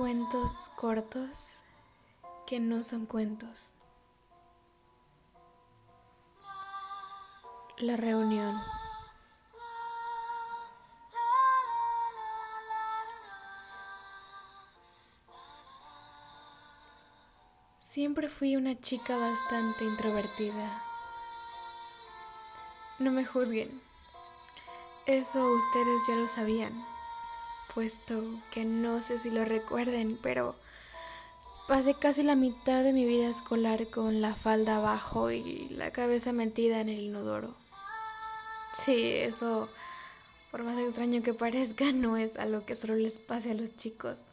Cuentos cortos que no son cuentos. La reunión. Siempre fui una chica bastante introvertida. No me juzguen. Eso ustedes ya lo sabían, puesto que no sé si lo recuerden, pero pasé casi la mitad de mi vida escolar con la falda abajo y la cabeza metida en el inodoro. Sí, eso, por más extraño que parezca, no es algo que solo les pase a los chicos.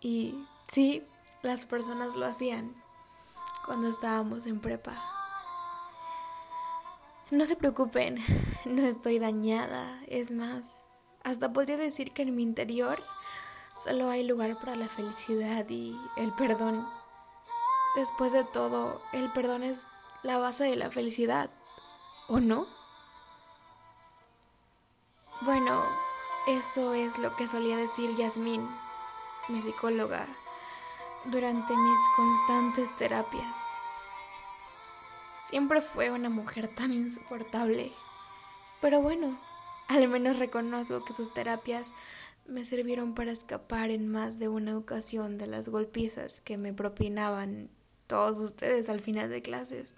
Y sí, las personas lo hacían cuando estábamos en prepa. No se preocupen, no estoy dañada, es más, hasta podría decir que en mi interior solo hay lugar para la felicidad y el perdón. Después de todo, el perdón es la base de la felicidad, ¿o no? Bueno, eso es lo que solía decir Yasmín, mi psicóloga, durante mis constantes terapias. Siempre fue una mujer tan insoportable. Pero bueno, al menos reconozco que sus terapias me sirvieron para escapar en más de una ocasión de las golpizas que me propinaban todos ustedes al final de clases.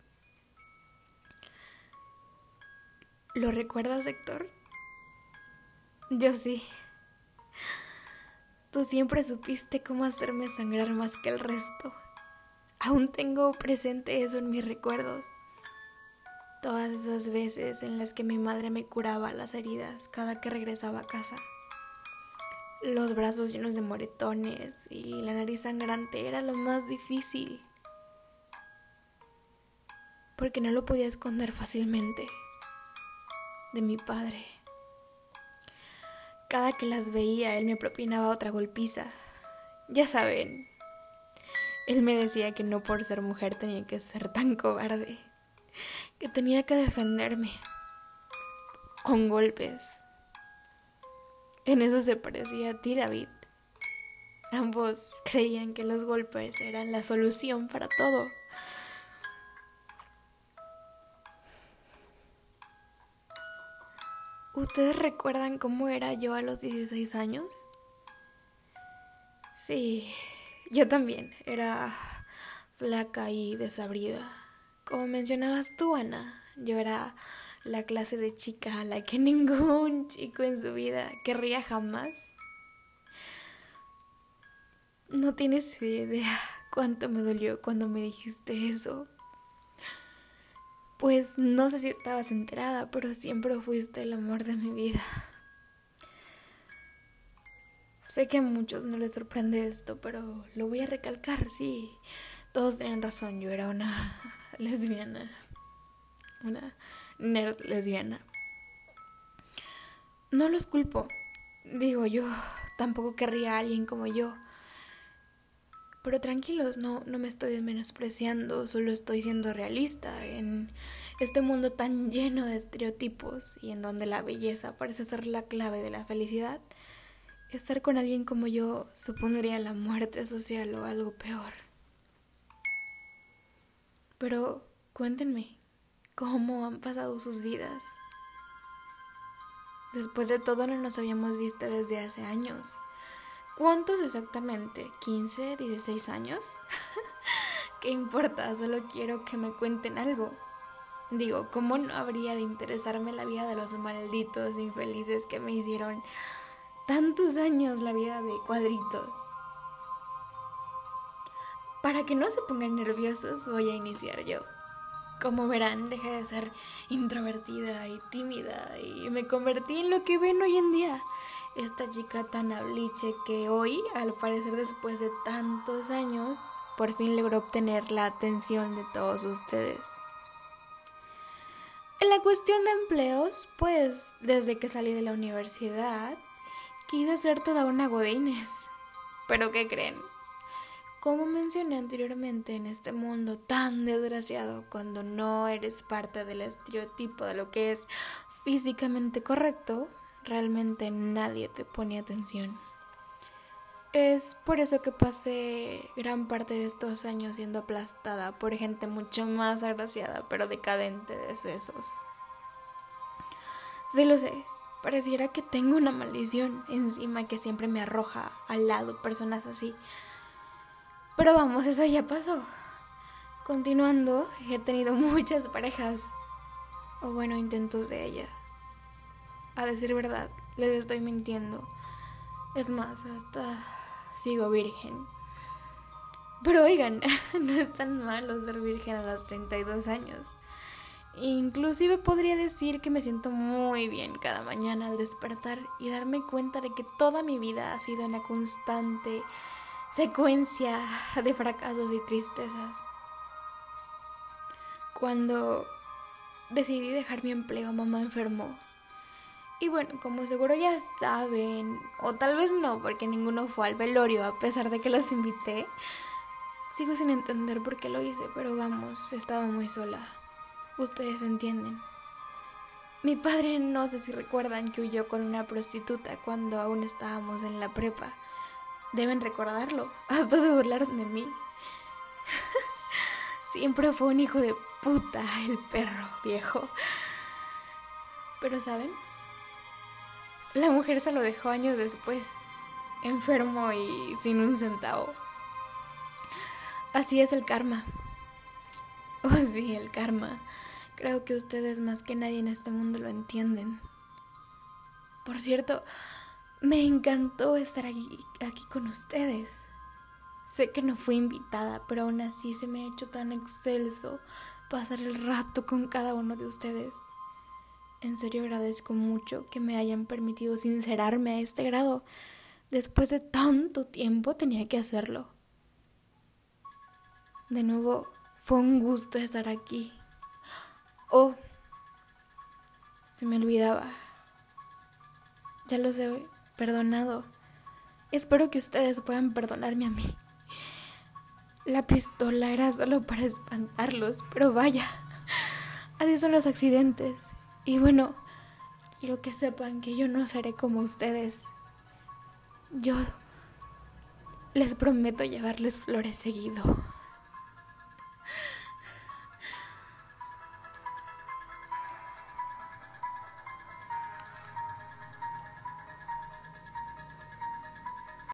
¿Lo recuerdas, Héctor? Yo sí. Tú siempre supiste cómo hacerme sangrar más que el resto. Aún tengo presente eso en mis recuerdos. Todas esas veces en las que mi madre me curaba las heridas cada que regresaba a casa. Los brazos llenos de moretones y la nariz sangrante era lo más difícil. Porque no lo podía esconder fácilmente de mi padre. Cada que las veía, él me propinaba otra golpiza. Ya saben, él me decía que no por ser mujer tenía que ser tan cobarde, que tenía que defenderme con golpes. En eso se parecía a ti, David. Ambos creían que los golpes eran la solución para todo. ¿Ustedes recuerdan cómo era yo a los 16 años? Sí, yo también era flaca y desabrida. Como mencionabas tú, Ana, yo era la clase de chica a la que ningún chico en su vida querría jamás. No tienes idea cuánto me dolió cuando me dijiste eso. Pues no sé si estabas enterada, pero siempre fuiste el amor de mi vida. Sé que a muchos no les sorprende esto, pero lo voy a recalcar, sí. Todos tenían razón, yo era una lesbiana. Una nerd lesbiana. No los culpo. Digo, yo tampoco querría a alguien como yo. Pero tranquilos, no, no me estoy menospreciando, solo estoy siendo realista en este mundo tan lleno de estereotipos y en donde la belleza parece ser la clave de la felicidad. Estar con alguien como yo supondría la muerte social o algo peor. Pero cuéntenme, ¿cómo han pasado sus vidas? Después de todo no nos habíamos visto desde hace años. ¿Cuántos exactamente? ¿15? ¿16 años? ¿Qué importa? Solo quiero que me cuenten algo. Digo, ¿cómo no habría de interesarme la vida de los malditos infelices que me hicieron tantos años la vida de cuadritos. Para que no se pongan nerviosos, voy a iniciar yo. Como verán, dejé de ser introvertida y tímida y me convertí en lo que ven hoy en día. Esta chica tan habliche que hoy, al parecer después de tantos años, por fin logró obtener la atención de todos ustedes. En la cuestión de empleos, pues desde que salí de la universidad, Quise ser toda una Godines. Pero ¿qué creen? Como mencioné anteriormente, en este mundo tan desgraciado, cuando no eres parte del estereotipo de lo que es físicamente correcto, realmente nadie te pone atención. Es por eso que pasé gran parte de estos años siendo aplastada por gente mucho más agraciada, pero decadente de sesos. Sí lo sé, pareciera que tengo una maldición encima que siempre me arroja al lado personas así. Pero vamos, eso ya pasó. Continuando, he tenido muchas parejas, o bueno, intentos de ella. A decir verdad, les estoy mintiendo. Es más, hasta sigo virgen. Pero oigan, no es tan malo ser virgen a los 32 años. Inclusive podría decir que me siento muy bien cada mañana al despertar y darme cuenta de que toda mi vida ha sido una constante secuencia de fracasos y tristezas. Cuando decidí dejar mi empleo, mamá enfermó y bueno, como seguro ya saben, o tal vez no, porque ninguno fue al velorio a pesar de que los invité, sigo sin entender por qué lo hice, pero vamos, estaba muy sola. Ustedes entienden. Mi padre no sé si recuerdan que huyó con una prostituta cuando aún estábamos en la prepa. Deben recordarlo, hasta se burlaron de mí. Siempre fue un hijo de puta el perro viejo. Pero ¿saben? La mujer se lo dejó años después, enfermo y sin un centavo. Así es el karma. Oh sí, el karma. Creo que ustedes más que nadie en este mundo lo entienden. Por cierto, me encantó estar aquí, aquí con ustedes. Sé que no fui invitada, pero aún así se me ha hecho tan excelso pasar el rato con cada uno de ustedes. En serio agradezco mucho que me hayan permitido sincerarme a este grado. Después de tanto tiempo tenía que hacerlo. De nuevo, fue un gusto estar aquí. Oh, se me olvidaba. Ya los he perdonado. Espero que ustedes puedan perdonarme a mí. La pistola era solo para espantarlos, pero vaya, así son los accidentes. Y bueno, quiero que sepan que yo no seré como ustedes. Yo les prometo llevarles flores seguido.